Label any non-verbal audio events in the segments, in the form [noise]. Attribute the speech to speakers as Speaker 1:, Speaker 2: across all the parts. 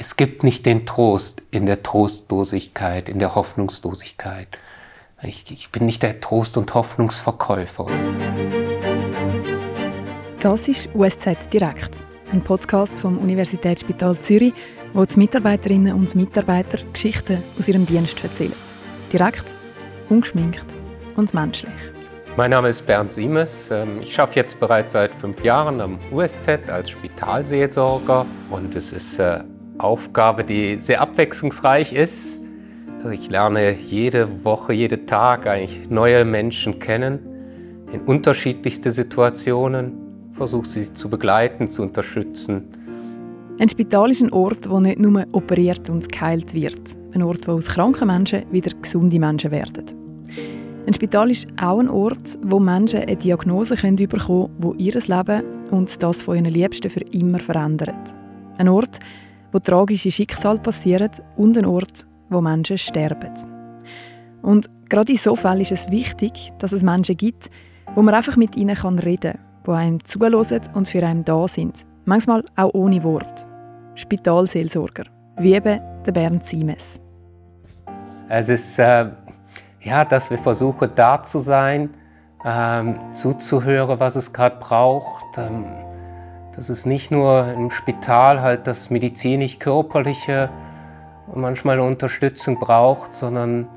Speaker 1: Es gibt nicht den Trost in der Trostlosigkeit, in der Hoffnungslosigkeit. Ich, ich bin nicht der Trost- und Hoffnungsverkäufer.
Speaker 2: Das ist USZ Direkt, ein Podcast vom Universitätsspital Zürich, wo die Mitarbeiterinnen und Mitarbeiter Geschichten aus ihrem Dienst erzählen. Direkt, ungeschminkt und menschlich.
Speaker 1: Mein Name ist Bernd Siemes. Ähm, ich arbeite jetzt bereits seit fünf Jahren am USZ als Spitalseelsorger und es ist äh, Aufgabe, die sehr abwechslungsreich ist. Ich lerne jede Woche, jeden Tag eigentlich neue Menschen kennen in unterschiedlichste Situationen, versuche sie zu begleiten, zu unterstützen.
Speaker 2: Ein Spital ist ein Ort, wo nicht nur operiert und geheilt wird. Ein Ort, wo aus kranken Menschen wieder gesunde Menschen werden. Ein Spital ist auch ein Ort, wo Menschen eine Diagnose bekommen können, die ihr Leben und das von ihren Liebsten für immer verändert. Ein Ort, wo tragische Schicksale passieren und ein Ort, wo Menschen sterben. Und gerade in so Fällen ist es wichtig, dass es Menschen gibt, wo man einfach mit ihnen reden kann, die einem zuhören und für einen da sind. Manchmal auch ohne Wort. Spitalseelsorger, wie eben der Bernd Siemes.
Speaker 1: Es ist äh, ja, dass wir versuchen, da zu sein, ähm, zuzuhören, was es gerade braucht. Ähm, dass es nicht nur im Spital halt das medizinisch-körperliche manchmal Unterstützung braucht, sondern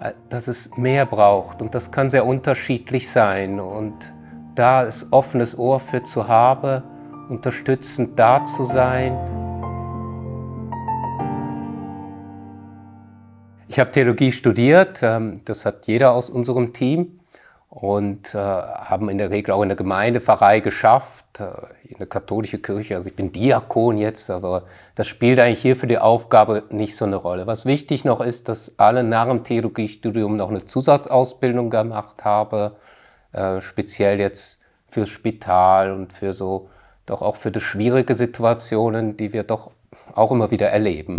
Speaker 1: äh, dass es mehr braucht. Und das kann sehr unterschiedlich sein. Und da ist offenes Ohr für zu haben, unterstützend da zu sein. Ich habe Theologie studiert, ähm, das hat jeder aus unserem Team und äh, haben in der Regel auch in der Gemeindepfarrei geschafft, äh, in der katholischen Kirche. Also ich bin Diakon jetzt, aber das spielt eigentlich hier für die Aufgabe nicht so eine Rolle. Was wichtig noch ist, dass alle nach dem Theologiestudium noch eine Zusatzausbildung gemacht haben, äh, speziell jetzt fürs Spital und für so, doch auch für die schwierige Situationen, die wir doch auch immer wieder erleben.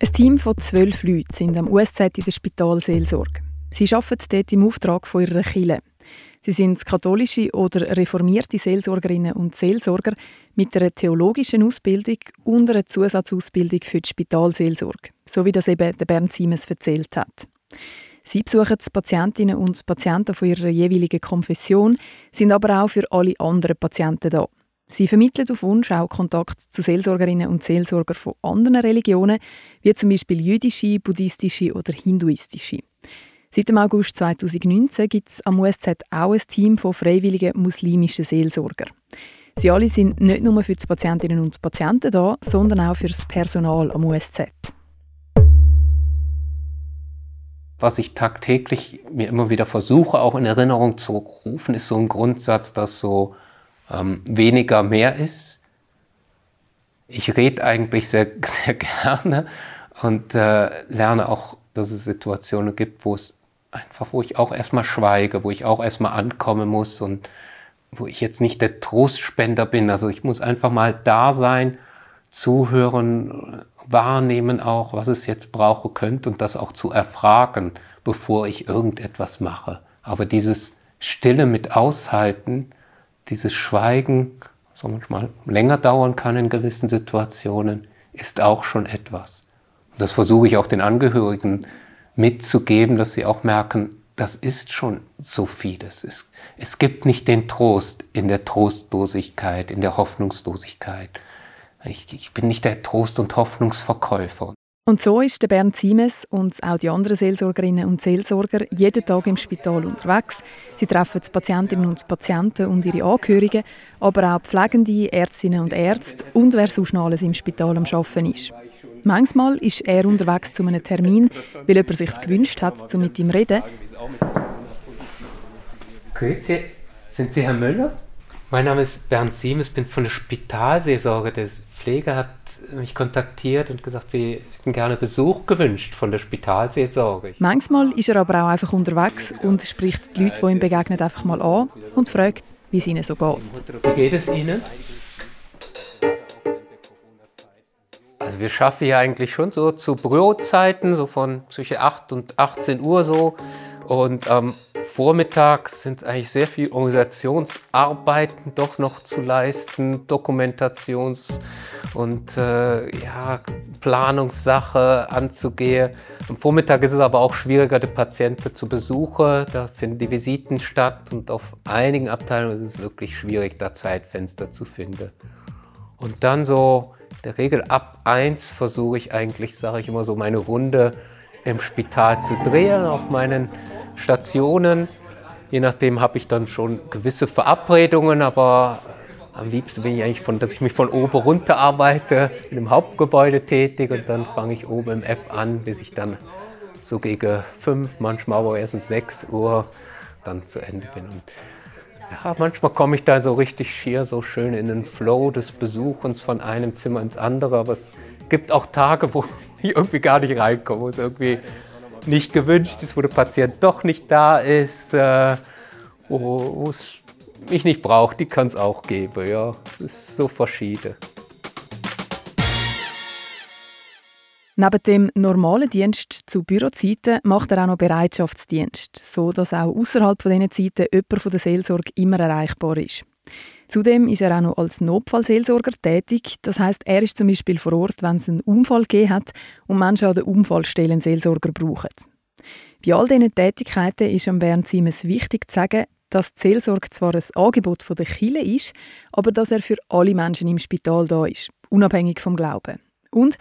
Speaker 2: ein Team von zwölf Leuten sind am USZ in der Spitalseelsorge. Sie arbeiten dort im Auftrag von ihrer Kirche. Sie sind katholische oder reformierte Seelsorgerinnen und Seelsorger mit einer theologischen Ausbildung und einer Zusatzausbildung für die Spitalseelsorge, so wie das eben der Bernd Siemens erzählt hat. Sie besuchen die Patientinnen und Patienten von ihrer jeweiligen Konfession, sind aber auch für alle anderen Patienten da. Sie vermitteln auf Wunsch auch Kontakt zu Seelsorgerinnen und Seelsorgern von anderen Religionen, wie zum Beispiel jüdische, buddhistische oder hinduistische. Seit dem August 2019 gibt es am USZ auch ein Team von freiwilligen muslimischen Seelsorgern. Sie alle sind nicht nur für die Patientinnen und Patienten da, sondern auch für das Personal am USZ.
Speaker 1: Was ich tagtäglich mir immer wieder versuche, auch in Erinnerung zu rufen, ist so ein Grundsatz, dass so ähm, weniger mehr ist. Ich rede eigentlich sehr, [laughs] sehr gerne und äh, lerne auch, dass es Situationen gibt, wo es einfach, wo ich auch erstmal schweige, wo ich auch erstmal ankommen muss und wo ich jetzt nicht der Trostspender bin. Also ich muss einfach mal da sein, zuhören, wahrnehmen auch, was es jetzt brauchen könnte und das auch zu erfragen, bevor ich irgendetwas mache. Aber dieses Stille mit aushalten, dieses Schweigen, so manchmal länger dauern kann in gewissen Situationen, ist auch schon etwas. Und das versuche ich auch den Angehörigen mitzugeben, dass sie auch merken, das ist schon so vieles. Es, es gibt nicht den Trost in der Trostlosigkeit, in der Hoffnungslosigkeit. Ich, ich bin nicht der Trost- und Hoffnungsverkäufer.
Speaker 2: Und so ist der Bernd Siemes und auch die anderen Seelsorgerinnen und Seelsorger jeden Tag im Spital unterwegs. Sie treffen die Patientinnen und Patienten und ihre Angehörigen, aber auch Pflegende, Ärztinnen und Ärzte und wer sonst noch alles im Spital am Arbeiten ist. Manchmal ist er unterwegs zu einem Termin, weil jemand sich gewünscht hat, um mit ihm zu reden.
Speaker 1: Grüezi, sind Sie Herr Müller? Mein Name ist Bernd Siemes, bin von der Spitalseelsorge. Der Pfleger hat mich kontaktiert und gesagt, sie hätten gerne Besuch gewünscht von der Spitalseelsorge.
Speaker 2: Manchmal ist er aber auch einfach unterwegs und spricht die Leute, die ihm begegnen, einfach mal an und fragt, wie es ihnen so geht.
Speaker 1: Wie geht es Ihnen? Also wir schaffen ja eigentlich schon so zu Bürozeiten, so von zwischen 8 und 18 Uhr so. Und am vormittags sind eigentlich sehr viel Organisationsarbeiten doch noch zu leisten, Dokumentations- und äh, ja, Planungssache anzugehen. Am Vormittag ist es aber auch schwieriger, die Patienten zu besuchen. Da finden die Visiten statt und auf einigen Abteilungen ist es wirklich schwierig, da Zeitfenster zu finden. Und dann so, der Regel ab 1 versuche ich eigentlich, sage ich immer so, meine Runde im Spital zu drehen, auf meinen Stationen. Je nachdem habe ich dann schon gewisse Verabredungen, aber am liebsten bin ich eigentlich von, dass ich mich von oben runter arbeite, in dem Hauptgebäude tätig und dann fange ich oben im F an, bis ich dann so gegen fünf, manchmal aber erst sechs Uhr dann zu Ende bin. Und ja, manchmal komme ich da so richtig schier, so schön in den Flow des Besuchens von einem Zimmer ins andere, aber es gibt auch Tage, wo [laughs] ich irgendwie gar nicht reinkomme, wo es irgendwie nicht gewünscht ist, wo der Patient doch nicht da ist, äh, wo es mich nicht braucht, die kann es auch geben. Ja, es ist so verschieden.
Speaker 2: Neben dem normalen Dienst zu Bürozeiten macht er auch noch Bereitschaftsdienst, so dass auch außerhalb von diesen Zeiten jemand von der Seelsorge immer erreichbar ist. Zudem ist er auch noch als Notfallseelsorger tätig. Das heißt, er ist zum Beispiel vor Ort, wenn es einen Unfall gegeben hat und Menschen an der Unfallstelle Seelsorger brauchen. Bei all diesen Tätigkeiten ist am Bernd Siemens wichtig zu sagen, dass die Seelsorge zwar ein Angebot von der Kirche ist, aber dass er für alle Menschen im Spital da ist, unabhängig vom Glauben. Und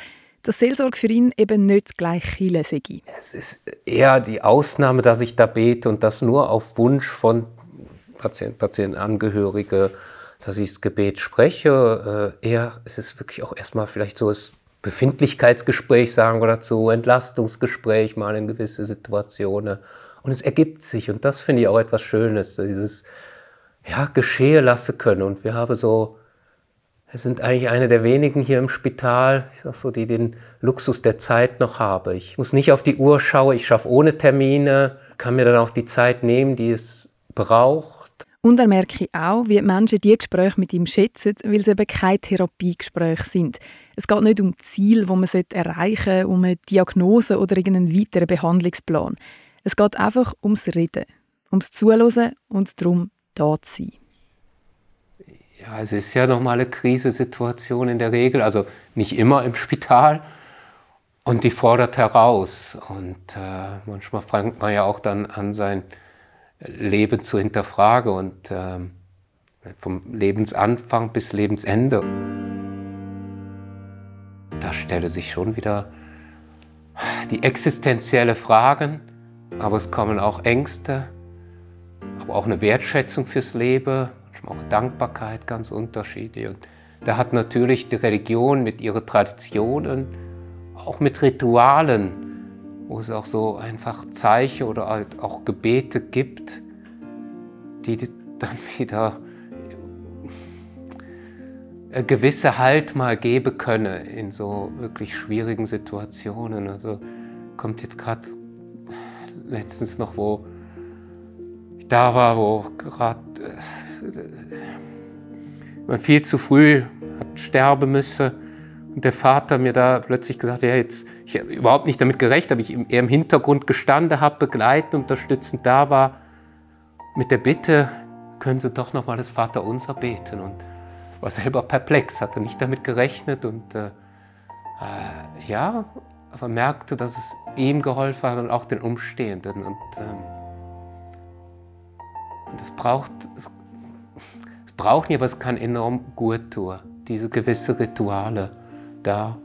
Speaker 2: dass Seelsorge für ihn eben nicht gleich Kirche sei.
Speaker 1: Es ist eher die Ausnahme, dass ich da bete und das nur auf Wunsch von Patienten, Patientenangehörige, dass ich das Gebet spreche. Äh, eher es ist wirklich auch erstmal vielleicht so das Befindlichkeitsgespräch, sagen wir dazu, Entlastungsgespräch mal in gewisse Situationen. Und es ergibt sich und das finde ich auch etwas Schönes, dieses ja, geschehe lassen können. Und wir haben so, wir sind eigentlich eine der wenigen hier im Spital, ich sag so, die den Luxus der Zeit noch haben. Ich muss nicht auf die Uhr schauen, ich schaffe ohne Termine, kann mir dann auch die Zeit nehmen, die es braucht.
Speaker 2: Und er merke auch, wie die Menschen die Gespräche mit ihm schätzen, weil es eben keine Therapiegespräche sind. Es geht nicht um Ziel, wo man erreichen sollte, um eine Diagnose oder irgendeinen weiteren Behandlungsplan. Es geht einfach ums Reden, ums Zuhören und darum, da zu sein.
Speaker 1: Ja, es ist ja nochmal eine Krisensituation in der Regel, also nicht immer im Spital. Und die fordert heraus. Und äh, manchmal fängt man ja auch dann an, sein Leben zu hinterfragen und äh, vom Lebensanfang bis Lebensende. Da stelle sich schon wieder die existenzielle Fragen aber es kommen auch Ängste, aber auch eine Wertschätzung fürs Leben, auch Dankbarkeit, ganz unterschiedlich. Und da hat natürlich die Religion mit ihren Traditionen, auch mit Ritualen, wo es auch so einfach Zeichen oder halt auch Gebete gibt, die dann [laughs] wieder gewisse Halt mal geben können in so wirklich schwierigen Situationen. Also kommt jetzt gerade letztens noch, wo ich da war, wo gerade äh, man viel zu früh hat sterben müssen und der Vater mir da plötzlich gesagt, ja jetzt, ich habe überhaupt nicht damit gerechnet, aber ich eher im Hintergrund gestanden habe, begleitend, unterstützend da war, mit der Bitte, können Sie doch noch mal das Vaterunser beten. Und war selber perplex, hatte nicht damit gerechnet. Und äh, äh, ja, aber merkte, dass es ihm geholfen hat und auch den Umstehenden. Und, ähm, es braucht, es braucht nicht, es kann enorm gut tun, diese gewisse Rituale da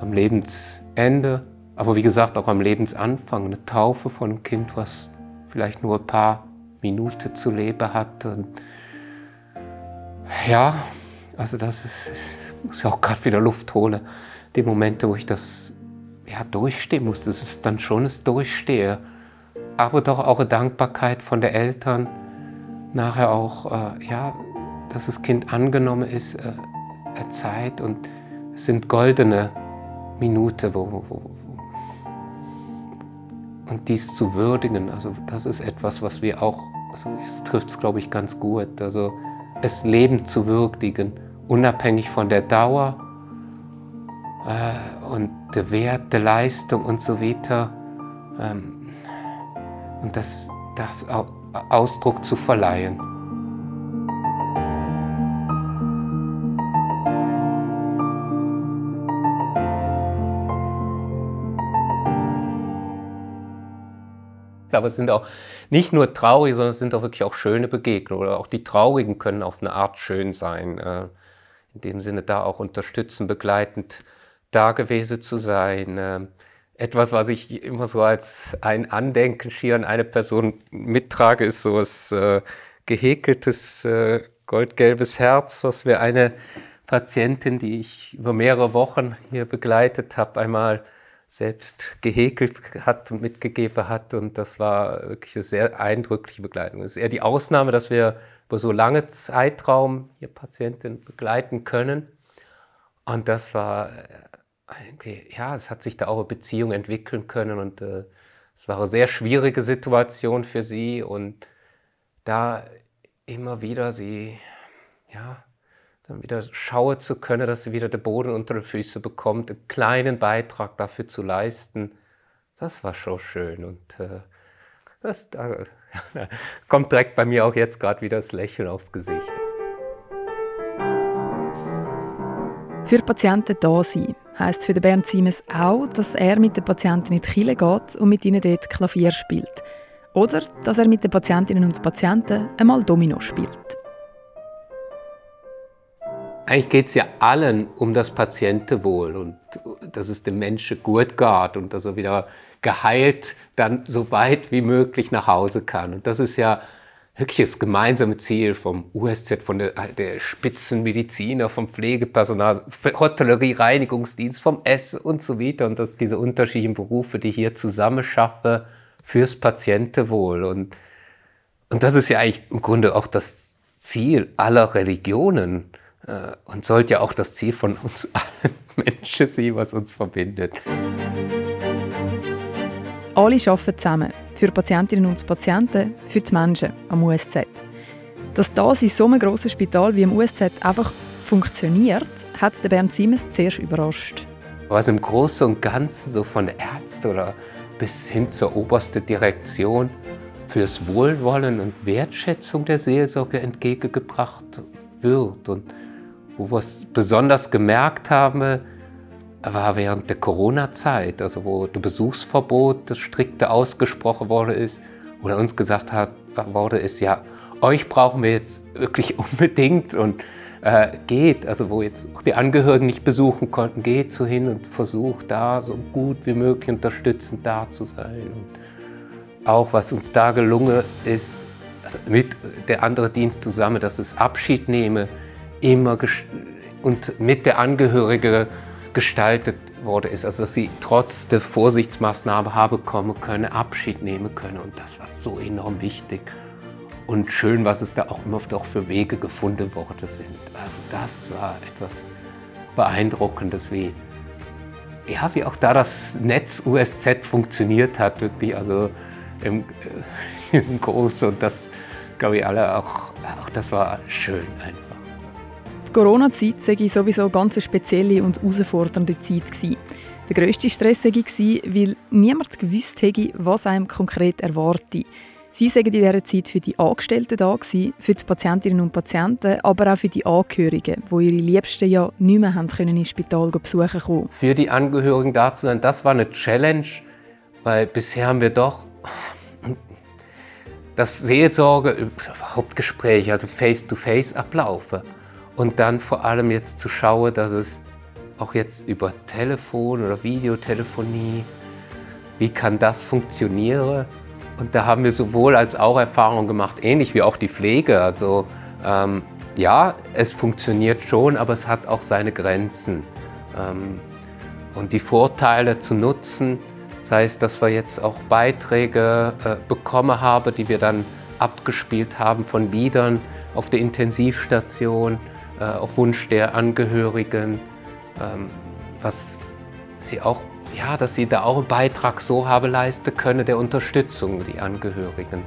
Speaker 1: am Lebensende, aber wie gesagt auch am Lebensanfang, eine Taufe von einem Kind, was vielleicht nur ein paar Minuten zu leben hat. Und ja, also das ist, ich muss ja auch gerade wieder Luft holen, die Momente, wo ich das ja, durchstehen muss. Das ist dann schon das Durchstehen. Aber doch auch eine Dankbarkeit von den Eltern. Nachher auch, äh, ja, dass das Kind angenommen ist, äh, eine Zeit. Und es sind goldene Minuten, wo, wo, und dies zu würdigen, also das ist etwas, was wir auch, also es trifft es, glaube ich, ganz gut. Also es Leben zu würdigen, unabhängig von der Dauer äh, und der Wert der Leistung und so weiter. Ähm, und das das Ausdruck zu verleihen. aber es sind auch nicht nur traurige, sondern es sind auch wirklich auch schöne Begegnungen. Oder auch die traurigen können auf eine Art schön sein. Äh, in dem Sinne da auch unterstützend, begleitend da gewesen zu sein. Äh, etwas, was ich immer so als ein Andenken schier an eine Person mittrage, ist so ein äh, gehäkeltes goldgelbes Herz, was wir eine Patientin, die ich über mehrere Wochen hier begleitet habe, einmal selbst gehäkelt hat und mitgegeben hat. Und das war wirklich eine sehr eindrückliche Begleitung. Es ist eher die Ausnahme, dass wir über so lange Zeitraum hier Patienten begleiten können. Und das war, ja, es hat sich da auch eine Beziehung entwickeln können und äh, es war eine sehr schwierige Situation für sie und da immer wieder sie, ja, dann wieder schauen zu können, dass sie wieder den Boden unter den Füßen bekommt, einen kleinen Beitrag dafür zu leisten, das war schon schön. Und äh, das, da, [laughs] da kommt direkt bei mir auch jetzt gerade wieder das Lächeln aufs Gesicht.
Speaker 2: Für Patienten da sein heisst für Bernd Siemens auch, dass er mit den Patienten in die Kille geht und mit ihnen dort Klavier spielt. Oder dass er mit den Patientinnen und Patienten einmal Domino spielt.
Speaker 1: Eigentlich geht es ja allen um das Patientenwohl und dass es dem Menschen gut geht und dass er wieder geheilt dann so weit wie möglich nach Hause kann. Und das ist ja wirklich das gemeinsame Ziel vom USZ, von der, der Spitzenmediziner, vom Pflegepersonal, Hotellerie, Reinigungsdienst, vom Essen und so weiter. Und dass diese unterschiedlichen Berufe, die hier zusammenschaffen fürs Patientenwohl. Und, und das ist ja eigentlich im Grunde auch das Ziel aller Religionen äh, und sollte ja auch das Ziel von uns [laughs] allen Menschen sein, was uns verbindet.
Speaker 2: Alle arbeiten zusammen. Für Patientinnen und Patienten, für die Menschen am USZ. Dass das in so einem grossen Spital wie im USZ einfach funktioniert, hat Bernd Siemens zuerst überrascht.
Speaker 1: Was im Großen und Ganzen so von der Ärzte oder bis hin zur obersten Direktion fürs Wohlwollen und Wertschätzung der Seelsorge entgegengebracht wird. Und wo wir es besonders gemerkt haben, war während der Corona-Zeit, also wo das Besuchsverbot, das strikte ausgesprochen worden ist, oder uns gesagt hat, wurde ist, ja, euch brauchen wir jetzt wirklich [laughs] unbedingt und äh, geht, also wo jetzt auch die Angehörigen nicht besuchen konnten, geht so hin und versucht da so gut wie möglich unterstützend da zu sein. Und auch was uns da gelungen ist, also mit der anderen Dienst zusammen, dass es Abschied nehme, immer und mit der Angehörige gestaltet worden ist. Also dass sie trotz der Vorsichtsmaßnahmen haben kommen können, Abschied nehmen können. Und das war so enorm wichtig. Und schön, was es da auch immer doch für Wege gefunden worden sind. Also das war etwas Beeindruckendes, wie, ja, wie auch da das Netz USZ funktioniert hat, wirklich, also im, äh, [laughs] im Großen. Und das, glaube ich, alle auch, auch das war schön einfach.
Speaker 2: Corona-Zeit sei sowieso eine ganz spezielle und herausfordernde Zeit gewesen. Der grösste Stress war, weil niemand gewusst hätte, was einem konkret erwartet. Sie waren in dieser Zeit für die Angestellten da, für die Patientinnen und Patienten, aber auch für die Angehörigen, die ihre Liebsten ja nicht mehr haben können ins Spital besuchen konnten.
Speaker 1: Für die Angehörigen da zu sein, das war eine Challenge, weil bisher haben wir doch das Seelsorge, Hauptgespräch, also face-to-face -face ablaufen. Und dann vor allem jetzt zu schauen, dass es auch jetzt über Telefon oder Videotelefonie, wie kann das funktionieren? Und da haben wir sowohl als auch Erfahrungen gemacht, ähnlich wie auch die Pflege. Also ähm, ja, es funktioniert schon, aber es hat auch seine Grenzen. Ähm, und die Vorteile zu nutzen, das heißt, dass wir jetzt auch Beiträge äh, bekommen haben, die wir dann abgespielt haben von Liedern auf der Intensivstation, äh, auf Wunsch der Angehörigen, ähm, was sie auch, ja, dass sie da auch einen Beitrag so haben leisten können der Unterstützung, die Angehörigen.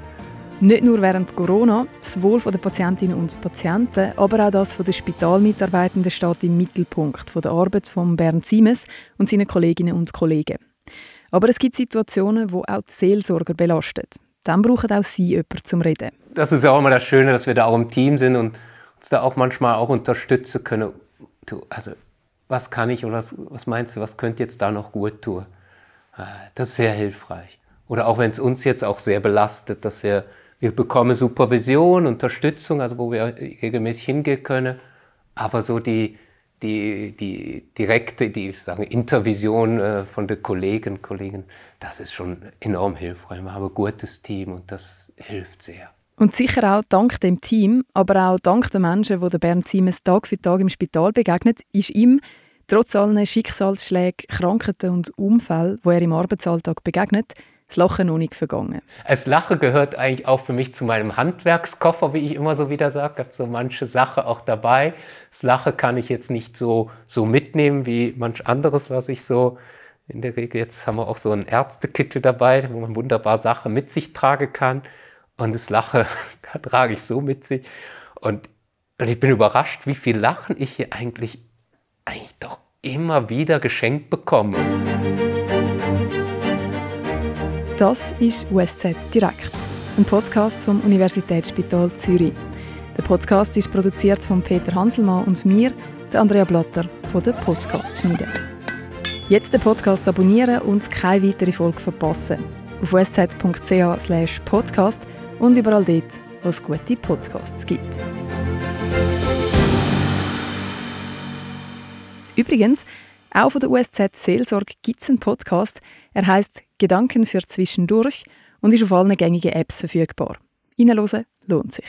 Speaker 2: Nicht nur während Corona, das Wohl der Patientinnen und Patienten, aber auch das der Spitalmitarbeitenden steht im Mittelpunkt der Arbeit von Bernd Siemens und seinen Kolleginnen und Kollegen. Aber es gibt Situationen, wo auch die Seelsorger belastet. dann brauchen auch Sie jemanden zum Reden.
Speaker 1: Das ist ja auch immer das Schöne, dass wir da auch im Team sind und uns da auch manchmal auch unterstützen können. Du, also, was kann ich oder was, was meinst du, was könnte jetzt da noch gut tun? Ah, das ist sehr hilfreich. Oder auch wenn es uns jetzt auch sehr belastet, dass wir, wir bekommen Supervision, Unterstützung, also wo wir regelmäßig hingehen können, aber so die, die, die direkte, die sagen, Intervision äh, von den Kollegen, Kollegen, das ist schon enorm hilfreich. Wir haben ein gutes Team und das hilft sehr.
Speaker 2: Und sicher auch dank dem Team, aber auch dank den Menschen, die Bernd Siemens Tag für Tag im Spital begegnet, ist ihm trotz allen Schicksalsschlägen, Krankheiten und Unfällen, wo er im Arbeitsalltag begegnet, das Lachen noch nicht vergangen.
Speaker 1: Das Lachen gehört eigentlich auch für mich zu meinem Handwerkskoffer, wie ich immer so wieder sage. Ich habe so manche Sachen auch dabei. Das Lachen kann ich jetzt nicht so, so mitnehmen wie manch anderes, was ich so in der Regel, jetzt haben wir auch so ein Ärztekittel dabei, wo man wunderbar Sachen mit sich tragen kann. Und das Lachen [laughs] trage ich so mit sich. Und, und ich bin überrascht, wie viel Lachen ich hier eigentlich, eigentlich doch immer wieder geschenkt bekomme.
Speaker 2: Das ist USZ Direkt, ein Podcast vom Universitätsspital Zürich. Der Podcast ist produziert von Peter Hanselmann und mir, der Andrea Blatter von der Podcast Schmiede. Jetzt den Podcast abonnieren und keine weitere Folge verpassen. Auf usz.ch/podcast und überall dort, wo es gute Podcasts gibt. Übrigens, auch von der USZ Seelsorge gibt es einen Podcast. Er heißt Gedanken für zwischendurch und ist auf allen gängigen Apps verfügbar. Reinhören lohnt sich.